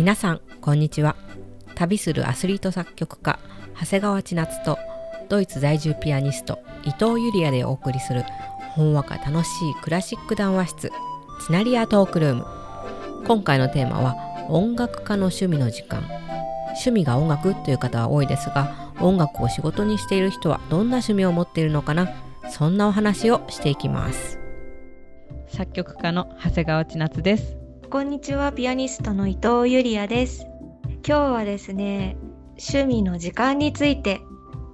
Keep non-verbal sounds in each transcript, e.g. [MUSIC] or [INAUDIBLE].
皆さんこんにちは。旅するアスリート作曲家長谷川千夏とドイツ在住ピアニスト伊藤ゆりやでお送りするほんわか楽しいクラシック談話室チナリアトークルーム。今回のテーマは音楽家の趣味の時間。趣味が音楽という方は多いですが音楽を仕事にしている人はどんな趣味を持っているのかなそんなお話をしていきます。作曲家の長谷川千夏です。こんにちは、ピアニストの伊藤ゆりやです。今日はですね、趣味の時間について、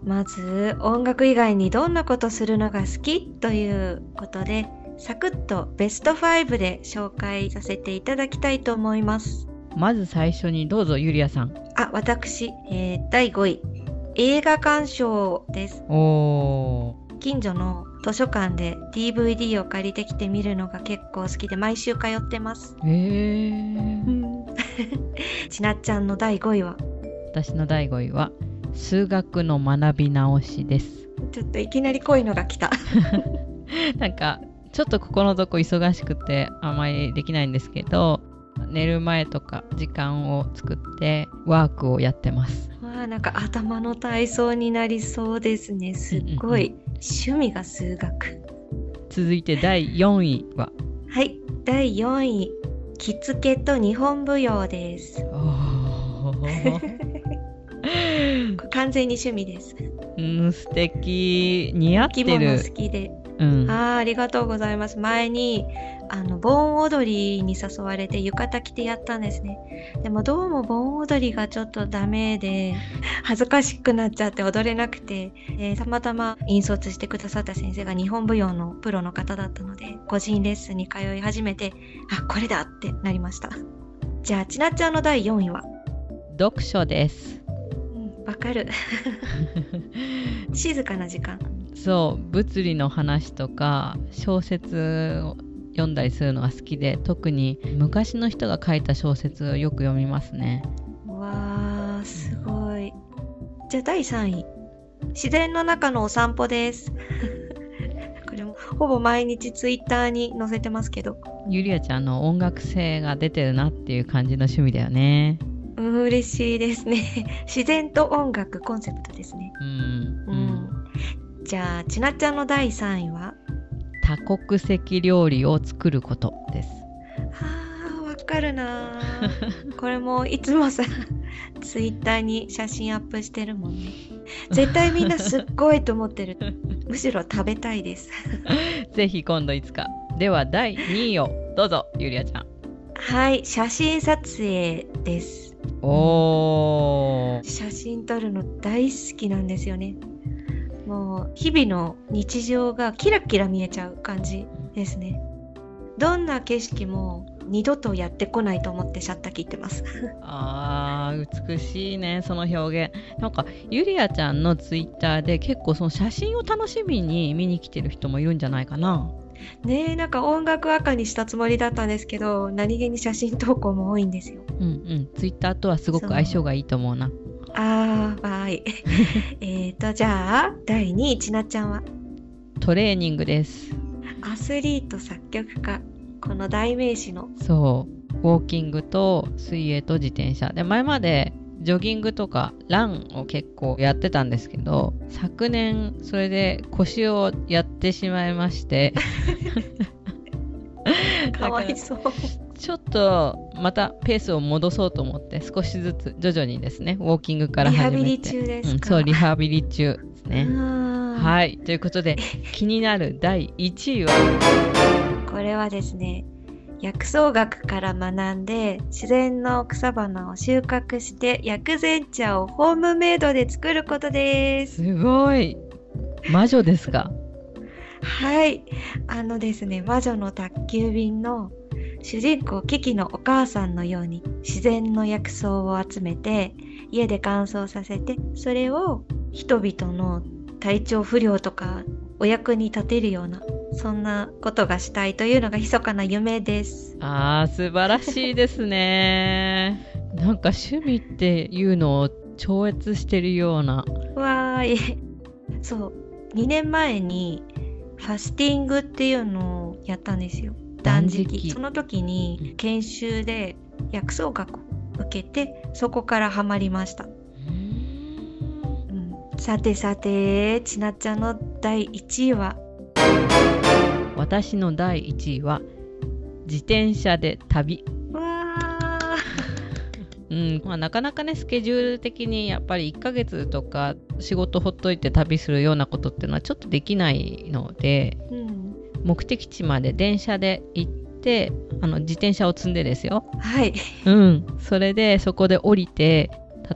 まず音楽以外にどんなことするのが好き？ということで、サクッとベスト5で紹介させていただきたいと思います。まず最初にどうぞゆりやさんあ、私、えー第5位、映画鑑賞です。お近所の図書館で DVD を借りてきて見るのが結構好きで毎週通ってます。ー。へえ [LAUGHS] ちなっちゃんの第5位は？私の第5位は数学の学び直しです。ちょっといきなり濃いのが来た。[LAUGHS] なんかちょっとここのとこ忙しくてあまりできないんですけど寝る前とか時間を作ってワークをやってますなんか頭の体操になりそうですね。すっごい趣味が数学。続いて第4位は？はい、第4位、着付けと日本舞踊です。[LAUGHS] 完全に趣味です。うん素敵似合って着物る好きで。うんああ、ありがとうございます。前に、あの、盆踊りに誘われて浴衣着てやったんですね。でもどうも盆踊りがちょっとダメで、恥ずかしくなっちゃって踊れなくて、えーたまたま引率してくださった先生が日本舞踊のプロの方だったので、個人レッスンに通い始めて、あ、これだってなりました。じゃあ、ちなっちゃんの第4位は？読書ですうんわかる。[LAUGHS] 静かな時間。そう物理の話とか小説を読んだりするのが好きで特に昔の人が書いた小説をよく読みますねわー、すごい。じゃあ第3位。自然の中のお散歩です。[LAUGHS] これもほぼ毎日ツイッターに載せてますけど。ゆりあちゃんの音楽性が出てるなっていう感じの趣味だよねうん、嬉しいですね。[LAUGHS] 自然と音楽コンセプトですね。うん、ううんん。じゃあ、ちなっちゃんの第3位は？多国籍料理を作ることですあー、わかるなー [LAUGHS] これもいつもさ、[LAUGHS] ツイッターに写真アップしてるもんね。絶対みんなすっごいと思ってる。むしろ食べたいです。ぜひ今度いつかでは第2位をどうぞゆりあちゃんはい、写真撮影です。おー写真撮るの大好きなんですよね。もう日々の日常がキラキラ見えちゃう感じですね。どんな景色も二度とやってこないと思ってシャッター切ってます。あー美しいねその表現なんかゆりあちゃんのツイッターで結構その写真を楽しみに見に来てる人もいるんじゃないかなねえ、なんか音楽赤にしたつもりだったんですけど、何気に写真投稿も多いんですよ。うんうん。ツイッターとはすごく相性がいいと思うな。あー、バイ。[LAUGHS] えーと、じゃあ、第2位、ちなっちゃんは？トレーニングです。アスリート作曲家。この代名詞の。そう。ウォーキングと水泳と自転車。で前までジョギングとかランを結構やってたんですけど昨年それで腰をやってしまいまして。[LAUGHS] かわいそう。ちょっとまたペースを戻そうと思って少しずつ徐々にですねウォーキングからリハ始めて。ビリ中ですうん、か、そうリハビリ中ですね。ははい。ということで気になる第1位は？これはですね薬草学から学んで自然の草花を収穫して薬膳茶をホームメイドで作ることです。すごい。魔女ですか？はい。あのですね魔女の宅急便の主人公キキのお母さんのように自然の薬草を集めて家で乾燥させてそれを人々の体調不良とかお役に立てるようなそんなことがしたいというのが密かな夢です。あー素晴らしいですね [LAUGHS] なんか趣味っていうのを超越してるようなわーい。そう。2年前にファスティングっていうのをやったんですよ。断食。その時に研修で薬草学を受けてそこからハマりました、うん、さてさてちなっちゃんの第1位は？私の第1位は自転車で旅。わー。うんまあ、なかなかねスケジュール的にやっぱり1ヶ月とか仕事ほっといて旅するようなことっていうのはちょっとできないのでうん。目的地まで電車で行ってあの自転車を積んでですよ。はい。うん。それでそこで降りて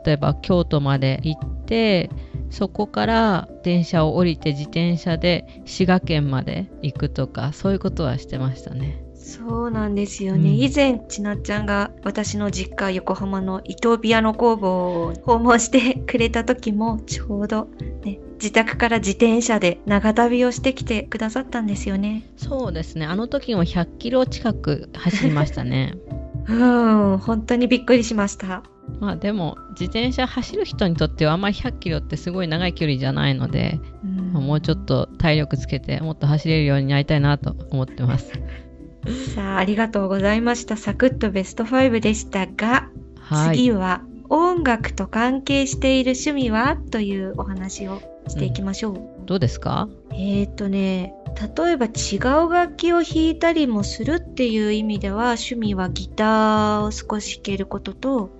例えば京都まで行ってそこから電車を降りて自転車で滋賀県まで行くとかそういうことはしてましたね。そうなんですよね、うん。以前ちなっちゃんが私の実家横浜の伊藤ピアノ工房を訪問してくれた時もちょうど、ね、自宅から自転車で長旅をしてきてくださったんですよね。そうですね。あの時も100キロ近く走りましたね。[LAUGHS] うん本当にびっくりしましたまあでも自転車走る人にとってはあんまり100キロってすごい長い距離じゃないので、うん。まあもうちょっと体力つけてもっと走れるようになりたいなと思ってます。[LAUGHS] さあありがとうございました。サクッとベスト5でしたが、はい。次は音楽と関係している趣味はというお話をしていきましょう、どうですか？えーとね、例えば違う楽器を弾いたりもするっていう意味では趣味はギターを少し弾けることと、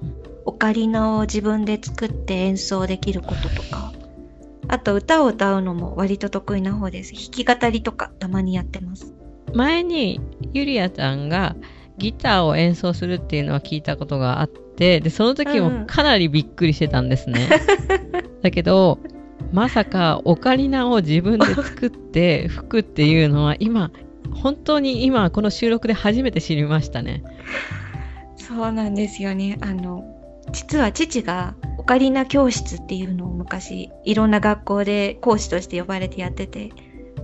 オカリナを自分で作って演奏できることとか、あと歌を歌うのも割と得意な方です。弾き語りとかたまにやってます。前にゆりあちゃんがギターを演奏するっていうのは聞いたことがあって、で、その時うんうんもかなりびっくりしてたんですね。[LAUGHS] だけど、まさかオカリナを自分で作って [LAUGHS] 吹くっていうのは今、本当に今この収録で初めて知りましたね。そうなんですよね。あの、実は父がオカリナ教室っていうのを昔いろんな学校で講師として呼ばれてやってて、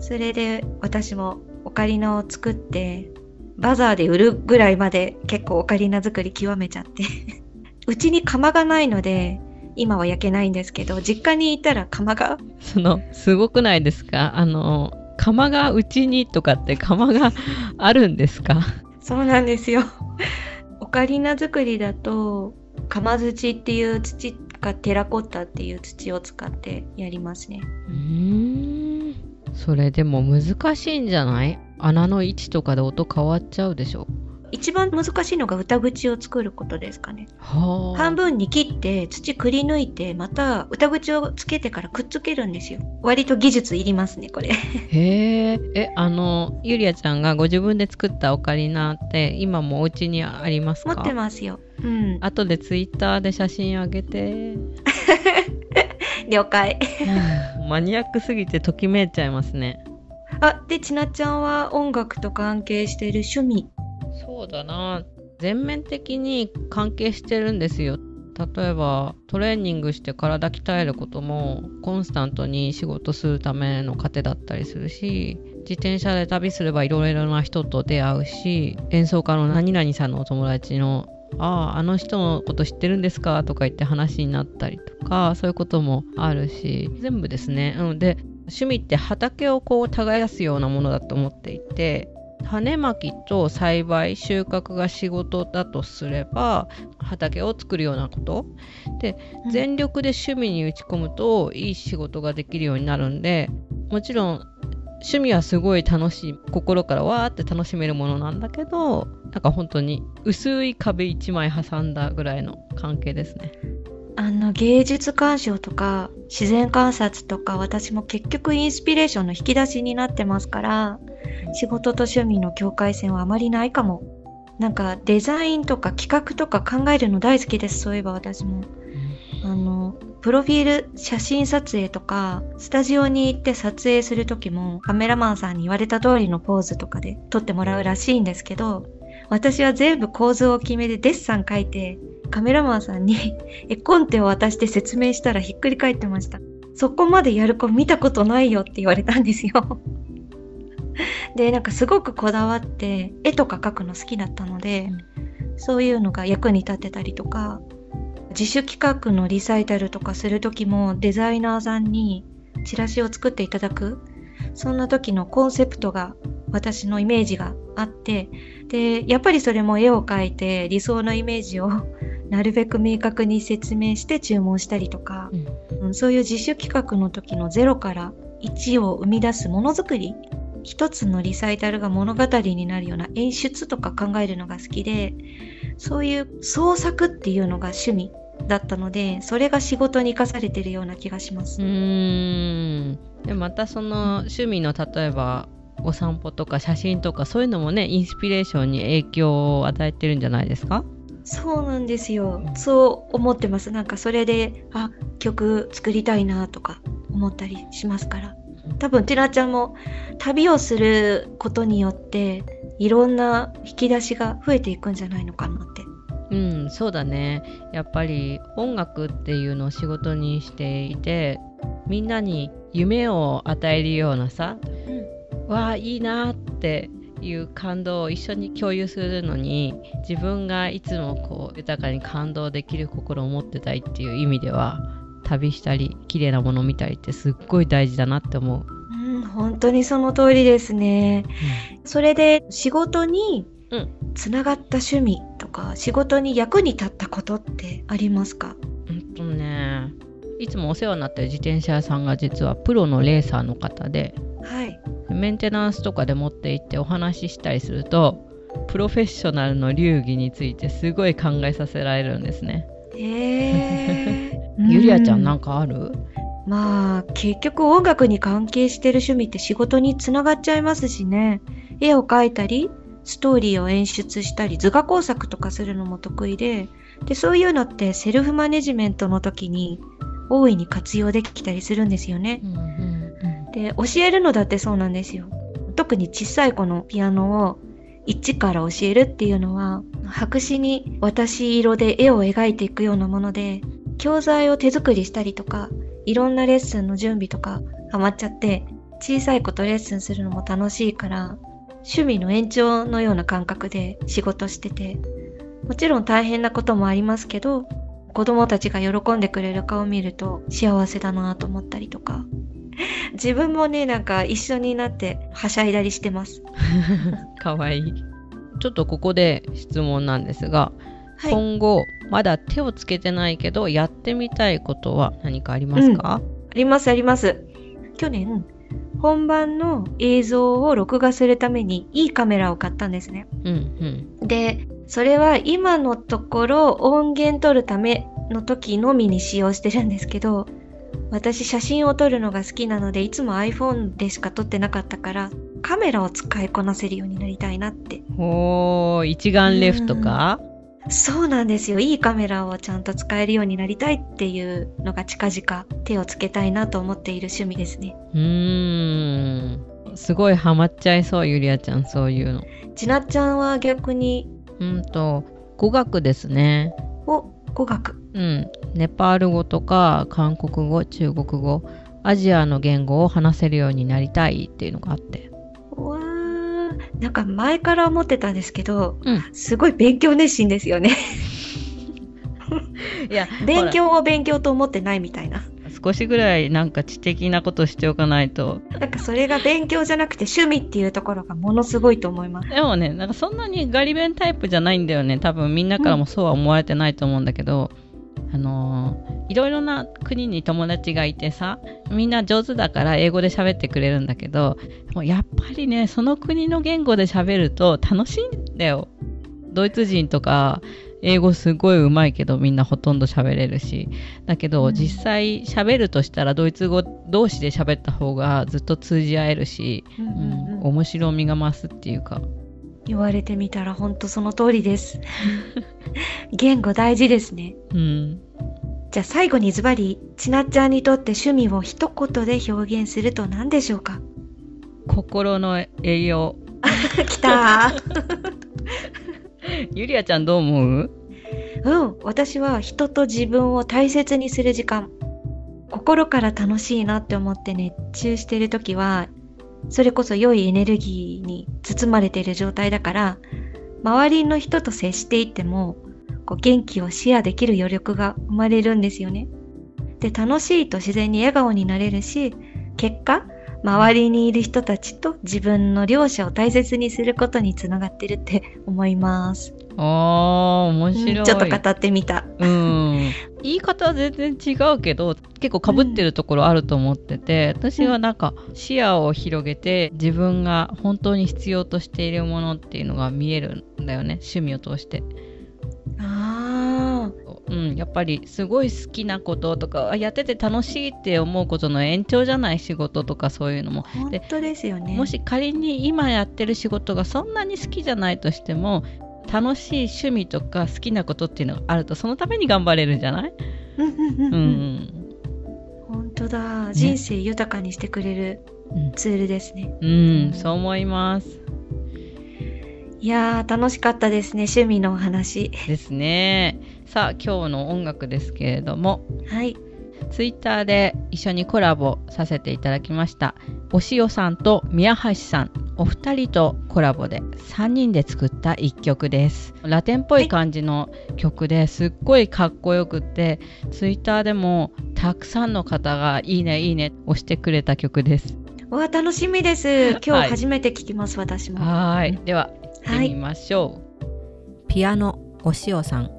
それで私もオカリナを作って、バザーで売るぐらいまで結構オカリナ作り極めちゃって。[LAUGHS] うちに窯がないので、今は焼けないんですけど、実家にいたら窯が、その、すごくないですか？あの、釜がうちにとかって釜があるんですか？そうなんですよ。オカリナ作りだと、釜土っていう土かテラコッタっていう土を使ってやりますね。うーん。それでも難しいんじゃない？穴の位置とかで音変わっちゃうでしょ一番難しいのが歌口を作ることですかね。はあ。半分に切って土くり抜いてまた歌口をつけてからくっつけるんですよ。割と技術いりますね、これ。へえ。え、あの、ゆりあちゃんがご自分で作ったオカリナって今もお家にありますか？持ってますよ。うん。後でツイッターで写真あげて。[LAUGHS] 了解。[LAUGHS] マニアックすぎてときめいちゃいますね。あ、で、ちなっちゃんは音楽と関係している趣味。そうだな。全面的に関係してるんですよ。例えばトレーニングして体鍛えることもコンスタントに仕事するための糧だったりするし自転車で旅すればいろいろな人と出会うし演奏家の何々さんのお友達のあああの人のこと知ってるんですかとか言って話になったりとかそういうこともあるし全部ですね、うん、で趣味って畑をこう耕すようなものだと思っていて種まきと栽培収穫が仕事だとすれば畑を作るようなことでうん全力で趣味に打ち込むといい仕事ができるようになるんでもちろん趣味はすごい楽しい心からわーって楽しめるものなんだけどなんか本当に薄い壁一枚挟んだぐらいの関係ですね。あの、芸術鑑賞とか自然観察とか私も結局インスピレーションの引き出しになってますから、仕事と趣味の境界線はあまりないかも。なんかデザインとか企画とか考えるの大好きです。そういえば私も。あの、プロフィール写真撮影とか、スタジオに行って撮影する時もカメラマンさんに言われた通りのポーズとかで撮ってもらうらしいんですけど、私は全部構図を決めてデッサン書いて、カメラマンさんに [LAUGHS] 絵コンテを渡して説明したらひっくり返ってました。そこまでやる子見たことないよって言われたんですよ。で、なんかすごくこだわって絵とか描くの好きだったので、そういうのが役に立ってたりとか、自主企画のリサイタルとかする時もデザイナーさんにチラシを作っていただく。そんな時のコンセプトが私のイメージがあって、で、やっぱりそれも絵を描いて理想のイメージをなるべく明確に説明して注文したりとか、うん、そういう自主企画の時の0から1を生み出すものづくり一つのリサイタルが物語になるような演出とか考えるのが好きでそういう創作っていうのが趣味だったのでそれが仕事に生かされてるような気がします。うんでまたその趣味の例えばお散歩とか写真とかそういうのもねインスピレーションに影響を与えてるんじゃないですか？そうなんですよ。そう思ってます。なんかそれで、あ、曲作りたいなとか思ったりしますから。多分、ティナちゃんも旅をすることによって、いろんな引き出しが増えていくんじゃないのかなって。うん、そうだね。やっぱり音楽っていうのを仕事にしていて、みんなに夢を与えるようなさ、うん、わあ、いいなっていう感動を一緒に共有するのに自分がいつもこう豊かに感動できる心を持ってたいっていう意味では旅したり綺麗なものを見たりってすっごい大事だなって思う。うん、本当にその通りですね。うん、それで仕事につながった趣味とか、仕事に役に立ったことってありますか？うんとねいつもお世話になってる自転車屋さんが実はプロのレーサーの方で、はい、メンテナンスとかで持って行ってお話ししたりするとプロフェッショナルの流儀についてすごい考えさせられるんですね。へえ。ゆりあちゃんなんかある？まあ結局音楽に関係してる趣味って仕事につながっちゃいますしね絵を描いたりストーリーを演出したり図画工作とかするのも得意ででそういうのってセルフマネジメントの時に大いに活用できたりするんですよね。うんうんで、教えるのだってそうなんですよ。特に小さい子のピアノを一から教えるっていうのは、白紙に私色で絵を描いていくようなもので、教材を手作りしたりとか、いろんなレッスンの準備とかハマっちゃって、小さい子とレッスンするのも楽しいから、趣味の延長のような感覚で仕事してて、もちろん大変なこともありますけど、子供たちが喜んでくれる顔を見ると幸せだなと思ったりとか、自分もね、なんか一緒になってはしゃいだりしてます。[LAUGHS] かわいい。ちょっとここで質問なんですが、はい、今後まだ手をつけてないけどやってみたいことは何かありますか、うん、ありますあります。去年本番の映像を録画するためにいいカメラを買ったんですね。うんうん、でそれは今のところ音源撮るための時のみに使用してるんですけど私写真を撮るのが好きなのでいつも iPhone でしか撮ってなかったからカメラを使いこなせるようになりたいなって。おー一眼レフとか？そうなんですよ。いいカメラをちゃんと使えるようになりたいっていうのが近々手をつけたいなと思っている趣味ですね。うーん。すごいハマっちゃいそうゆりあちゃんそういうの。ちなちゃんは逆に？うんと語学ですね。お語学うん、ネパール語とか韓国語中国語アジアの言語を話せるようになりたいっていうのがあって。わー。なんか前から思ってたんですけど、うん、すごい勉強熱心ですよね。[LAUGHS] いや [LAUGHS] 勉強を勉強と思ってないみたいな。少しぐらいなんか知的なことしておかないと。なんかそれが勉強じゃなくて趣味っていうところがものすごいと思います。でもねなんかそんなにガリ勉タイプじゃないんだよね。多分みんなからもそうは思われてないと思うんだけど、うんあのいろいろな国に友達がいてさみんな上手だから英語で喋ってくれるんだけどもうやっぱりねその国の言語で喋ると楽しいんだよ。ドイツ人とか英語すごい上手いけどみんなほとんど喋れるし。だけど、うん、実際喋るとしたらドイツ語同士で喋った方がずっと通じ合えるし、うん、うん、面白みが増すっていうか言われてみたら本当その通りです。[LAUGHS] 言語大事ですね。うん。じゃあ最後にズバリちなっちゃんにとって趣味を一言で表現すると何でしょうか？心の栄養。[LAUGHS] きたゆりあちゃんどう思う？うん私は人と自分を大切にする時間。心から楽しいなって思って熱中してる時はそれこそ良いエネルギーに包まれている状態だから、周りの人と接していても、こう元気をシェアできる余力が生まれるんですよね。で、楽しいと自然に笑顔になれるし、結果、周りにいる人たちと自分の両者を大切にすることにつながってるって思います。あー面白い、うんちょっと語ってみた。うん言い方は全然違うけど結構かぶってるところあると思ってて、私はなんか視野を広げて自分が本当に必要としているものっていうのが見えるんだよね趣味を通して。あうん、やっぱりすごい好きなこととかあやってて楽しいって思うことの延長じゃない仕事とかそういうのもあ、本当ですよね。もし仮に今やってる仕事がそんなに好きじゃないとしても楽しい趣味とか好きなことっていうのがあるとそのために頑張れるんじゃない？うん本当だ。人生豊かにしてくれるうんツールですね。うん、そう思います。いやー、楽しかったですね。趣味のお話。ですね。さあ今日の音楽ですけれどもはい。ツイッターで一緒にコラボさせていただきましたおしおさんと宮橋さんお二人とコラボで3人で作った一曲ですラテンっぽい感じの曲ですっごいかっこよくって、ツイッターでもたくさんの方がいいねいいね押してくれた曲ですわあ、楽しみです。今はい日初めて聞きます、私も。はーいでは行ってみましょピアノお塩さん。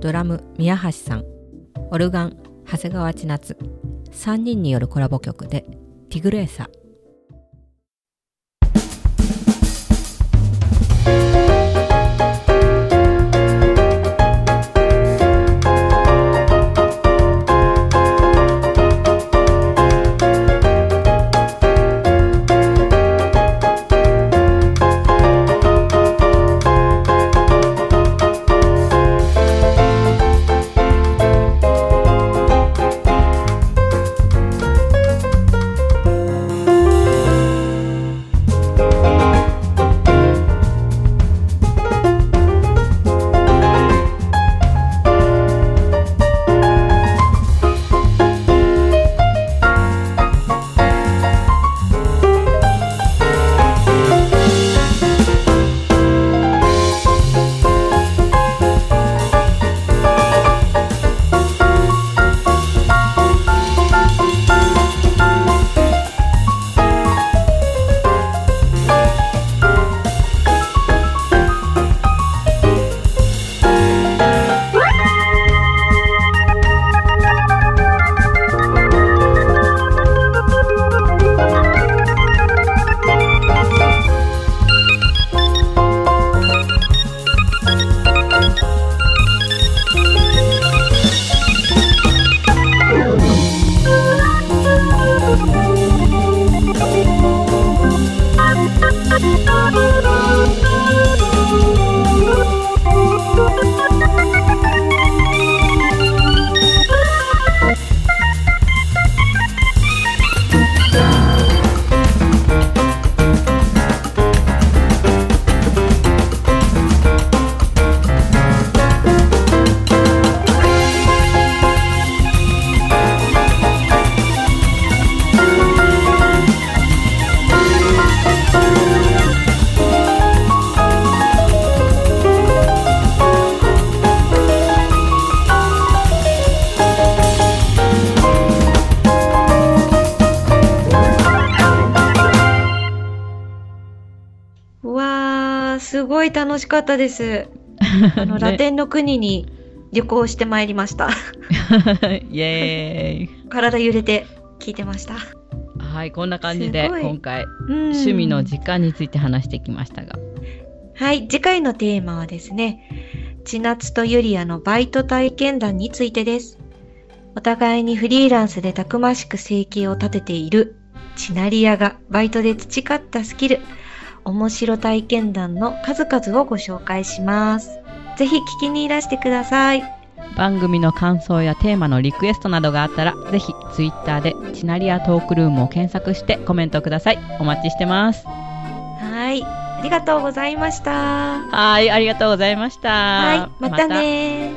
ドラム宮橋さん。オルガン長谷川千夏。3人によるコラボ曲で「ティグレーサ」楽しかったです。[LAUGHS] あの、ねラテンの国に旅行してまいりました。[LAUGHS] イエーイ [LAUGHS] 体揺れて聞いてました。はいこんな感じで今回うん趣味の時間について話してきましたがはい、次回のテーマはですね、千夏とユリアのバイト体験談についてです。お互いにフリーランスでたくましく生計を立てているチナリアがバイトで培ったスキル、面白体験談の数々をご紹介します。ぜひ聞きにいらしてください。番組の感想やテーマのリクエストなどがあったらぜひツイッターでチナリアトークルームを検索してコメントくださいお待ちしてますはい、ありがとうございました。はいありがとうございましたはい、またね